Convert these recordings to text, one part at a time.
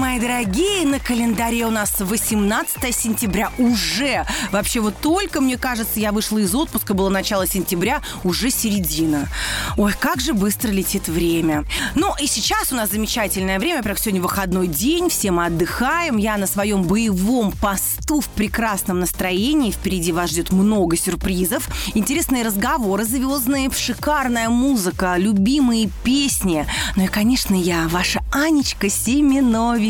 мои дорогие! На календаре у нас 18 сентября уже. Вообще вот только, мне кажется, я вышла из отпуска, было начало сентября, уже середина. Ой, как же быстро летит время. Ну и сейчас у нас замечательное время, во-первых, сегодня выходной день, все мы отдыхаем. Я на своем боевом посту в прекрасном настроении. Впереди вас ждет много сюрпризов, интересные разговоры звездные, шикарная музыка, любимые песни. Ну и, конечно, я, ваша Анечка Семенович,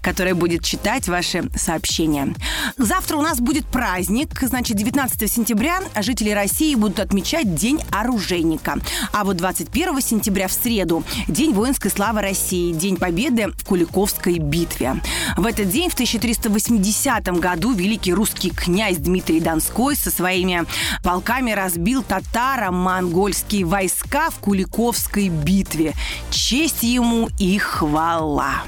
которая будет читать ваши сообщения. Завтра у нас будет праздник. Значит, 19 сентября жители России будут отмечать День оружейника. А вот 21 сентября в среду День воинской славы России, День Победы в Куликовской битве. В этот день, в 1380 году, великий русский князь Дмитрий Донской со своими полками разбил татаро-монгольские войска в Куликовской битве. Честь ему и хвала.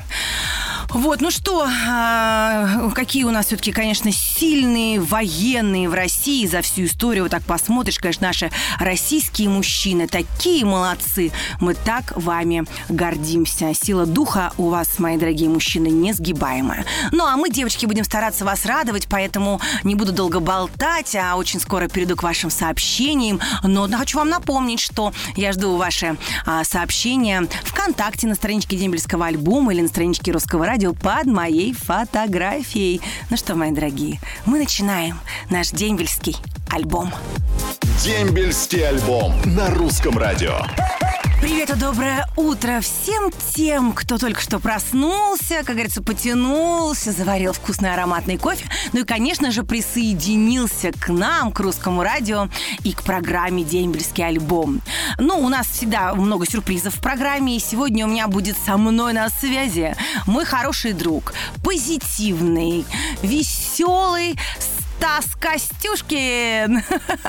Вот, ну что, а, какие у нас все-таки, конечно, сильные военные в России за всю историю. Вот так посмотришь, конечно, наши российские мужчины такие молодцы. Мы так вами гордимся. Сила духа у вас, мои дорогие мужчины, несгибаемая. Ну, а мы, девочки, будем стараться вас радовать, поэтому не буду долго болтать, а очень скоро перейду к вашим сообщениям. Но хочу вам напомнить, что я жду ваши а, сообщения ВКонтакте на страничке Дембельского альбома или на страничке Русского радио под моей фотографией. Ну что, мои дорогие, мы начинаем наш дембельский альбом. Дембельский альбом на русском радио. Привет и доброе утро всем тем, кто только что проснулся, как говорится, потянулся, заварил вкусный ароматный кофе, ну и, конечно же, присоединился к нам, к русскому радио и к программе «Дембельский альбом». Ну, у нас всегда много сюрпризов в программе, и сегодня у меня будет со мной на связи мой хороший друг, позитивный, веселый, Стас Костюшкин.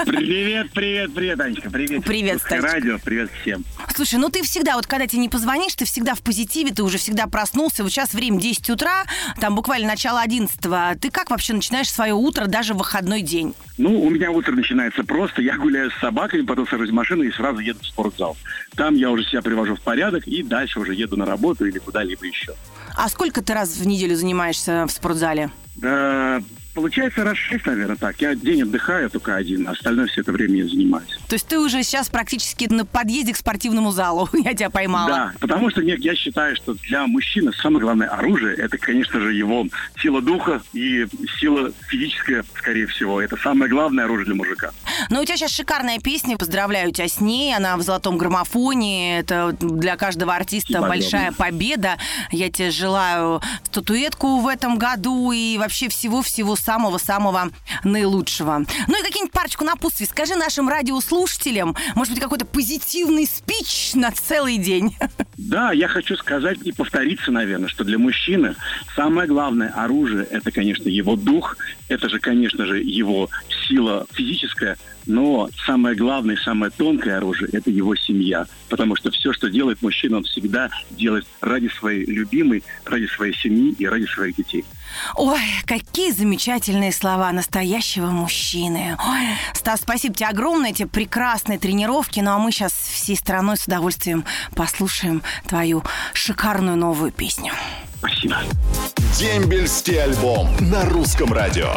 Привет, привет, привет, Анечка. Привет. Привет, Стасик. радио, привет всем. Слушай, ну ты всегда, вот когда тебе не позвонишь, ты всегда в позитиве, ты уже всегда проснулся. Вот сейчас время 10 утра, там буквально начало 11 Ты как вообще начинаешь свое утро, даже в выходной день? Ну, у меня утро начинается просто. Я гуляю с собакой, потом сажусь в машину и сразу еду в спортзал. Там я уже себя привожу в порядок и дальше уже еду на работу или куда-либо еще. А сколько ты раз в неделю занимаешься в спортзале? Да, получается раз шесть, наверное, так. Я день отдыхаю только один, а остальное все это время я занимаюсь. То есть ты уже сейчас практически на подъезде к спортивному залу. Я тебя поймала. Да, потому что нет, я считаю, что для мужчины самое главное оружие это, конечно же, его сила духа и сила физическая, скорее всего. Это самое главное оружие для мужика. Но у тебя сейчас шикарная песня. Поздравляю тебя с ней. Она в золотом граммофоне. Это для каждого артиста Спасибо большая победа. Я тебе желаю статуэтку в этом году и вообще всего-всего самого-самого наилучшего. Ну и какие-нибудь парочку напутствий. Скажи нашим радиослушателям, может быть, какой-то позитивный спич на целый день. Да, я хочу сказать и повториться, наверное, что для мужчины самое главное оружие – это, конечно, его дух, это же, конечно же, его сила физическая, но самое главное, самое тонкое оружие – это его семья. Потому что все, что делает мужчина, он всегда делает ради своей любимой, ради своей семьи и ради своих детей. Ой, какие замечательные слова настоящего мужчины. Ой, Стас, спасибо тебе огромное, эти прекрасные тренировки. Ну а мы сейчас всей страной с удовольствием послушаем твою шикарную новую песню. Спасибо. Дембельский альбом на русском радио.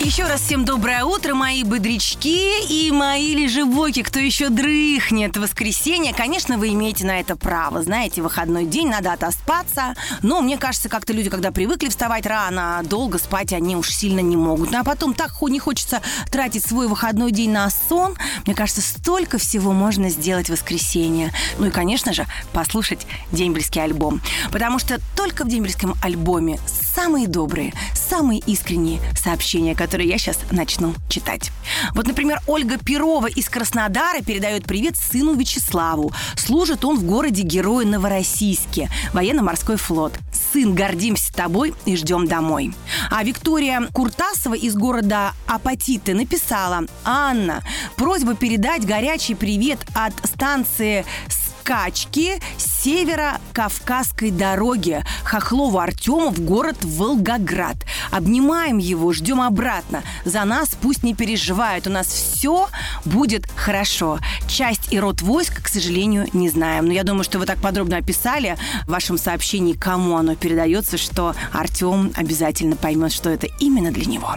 Еще раз всем доброе утро, мои бодрячки и мои лежебоки, кто еще дрыхнет. Воскресенье, конечно, вы имеете на это право. Знаете, выходной день, надо отоспаться. Но мне кажется, как-то люди, когда привыкли вставать рано, долго спать они уж сильно не могут. Ну, а потом так не хочется тратить свой выходной день на сон. Мне кажется, столько всего можно сделать в воскресенье. Ну и, конечно же, послушать дембельский альбом. Потому что только в дембельском альбоме самые добрые, самые искренние сообщения, которые я сейчас начну читать. Вот, например, Ольга Перова из Краснодара передает привет сыну Вячеславу. Служит он в городе Героя Новороссийске, военно-морской флот. Сын, гордимся тобой и ждем домой. А Виктория Куртасова из города Апатиты написала «Анна, просьба передать горячий привет от станции Скачки северо-кавказской дороге Хохлову Артему в город Волгоград. Обнимаем его, ждем обратно. За нас пусть не переживают, у нас все будет хорошо. Часть и род войск, к сожалению, не знаем. Но я думаю, что вы так подробно описали в вашем сообщении, кому оно передается, что Артем обязательно поймет, что это именно для него.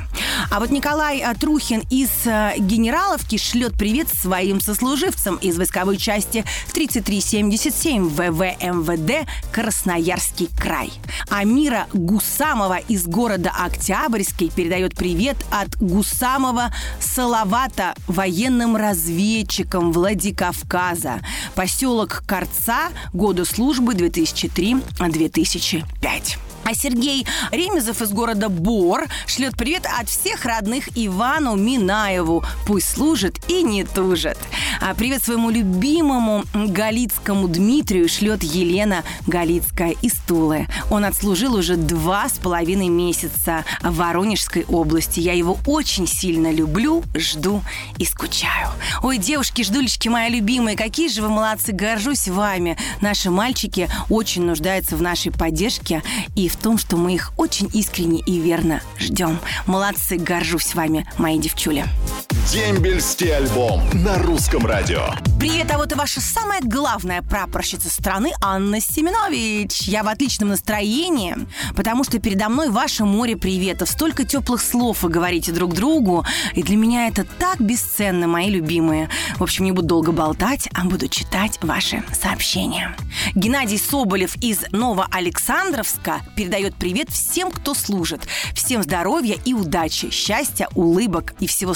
А вот Николай э, Трухин из э, Генераловки шлет привет своим сослуживцам из войсковой части 3377 ВВ МВД Красноярский край. Амира Гусамова из города Октябрьский передает привет от Гусамова Салавата военным разведчикам Владикавказа. Поселок Корца, года службы 2003-2005. А Сергей Ремезов из города Бор шлет привет от всех родных Ивану Минаеву. Пусть служит и не тужит. А привет своему любимому Галицкому Дмитрию шлет Елена Галицкая из Тулы. Он отслужил уже два с половиной месяца в Воронежской области. Я его очень сильно люблю, жду и скучаю. Ой, девушки, ждулечки мои любимые, какие же вы молодцы, горжусь вами. Наши мальчики очень нуждаются в нашей поддержке и в том, что мы их очень искренне и верно ждем. Молодцы, горжусь вами, мои девчули. Дембельский альбом на русском радио. Привет, а вот и ваша самая главная прапорщица страны Анна Семенович. Я в отличном настроении, потому что передо мной ваше море приветов. Столько теплых слов вы говорите друг другу. И для меня это так бесценно, мои любимые. В общем, не буду долго болтать, а буду читать ваши сообщения. Геннадий Соболев из Новоалександровска передает привет всем, кто служит. Всем здоровья и удачи, счастья, улыбок и всего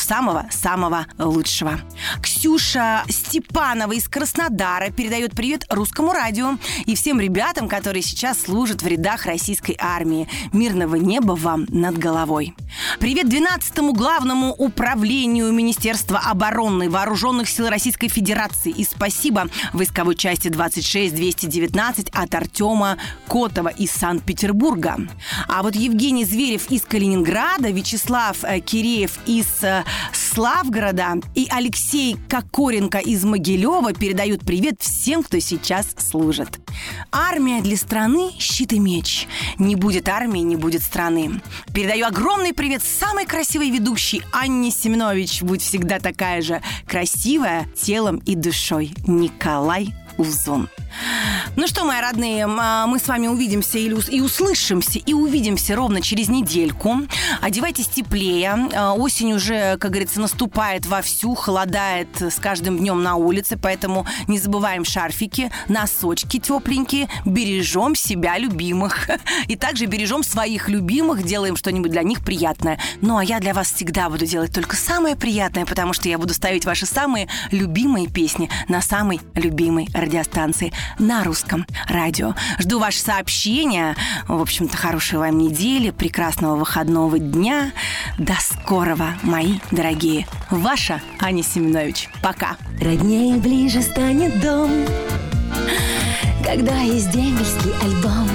самого-самого лучшего. Ксюша Степанова из Краснодара передает привет русскому радио и всем ребятам, которые сейчас служат в рядах российской армии. Мирного неба вам над головой. Привет 12-му главному управлению Министерства обороны Вооруженных сил Российской Федерации и спасибо войсковой части 26-219 от Артема Котова из Санкт-Петербурга. А вот Евгений Зверев из Калининграда, Вячеслав э, Киреев из э, Славгорода и Алексей Кокоренко из Могилева передают привет всем, кто сейчас служит. Армия для страны – щит и меч. Не будет армии, не будет страны. Передаю огромный привет самой красивой ведущей Анне Семенович. Будь всегда такая же красивая телом и душой. Николай Узун. Ну что, мои родные, а, мы с вами увидимся и услышимся, и увидимся ровно через недельку. Одевайтесь теплее. А, осень уже, как говорится, наступает вовсю, холодает с каждым днем на улице, поэтому не забываем шарфики, носочки тепленькие, бережем себя любимых. И также бережем своих любимых, делаем что-нибудь для них приятное. Ну, а я для вас всегда буду делать только самое приятное, потому что я буду ставить ваши самые любимые песни на самой любимой радиостанции на русском радио. Жду ваши сообщения. В общем-то, хорошей вам недели, прекрасного выходного дня. До скорого, мои дорогие. Ваша Аня Семенович. Пока. Роднее ближе станет дом, когда есть дембельский альбом.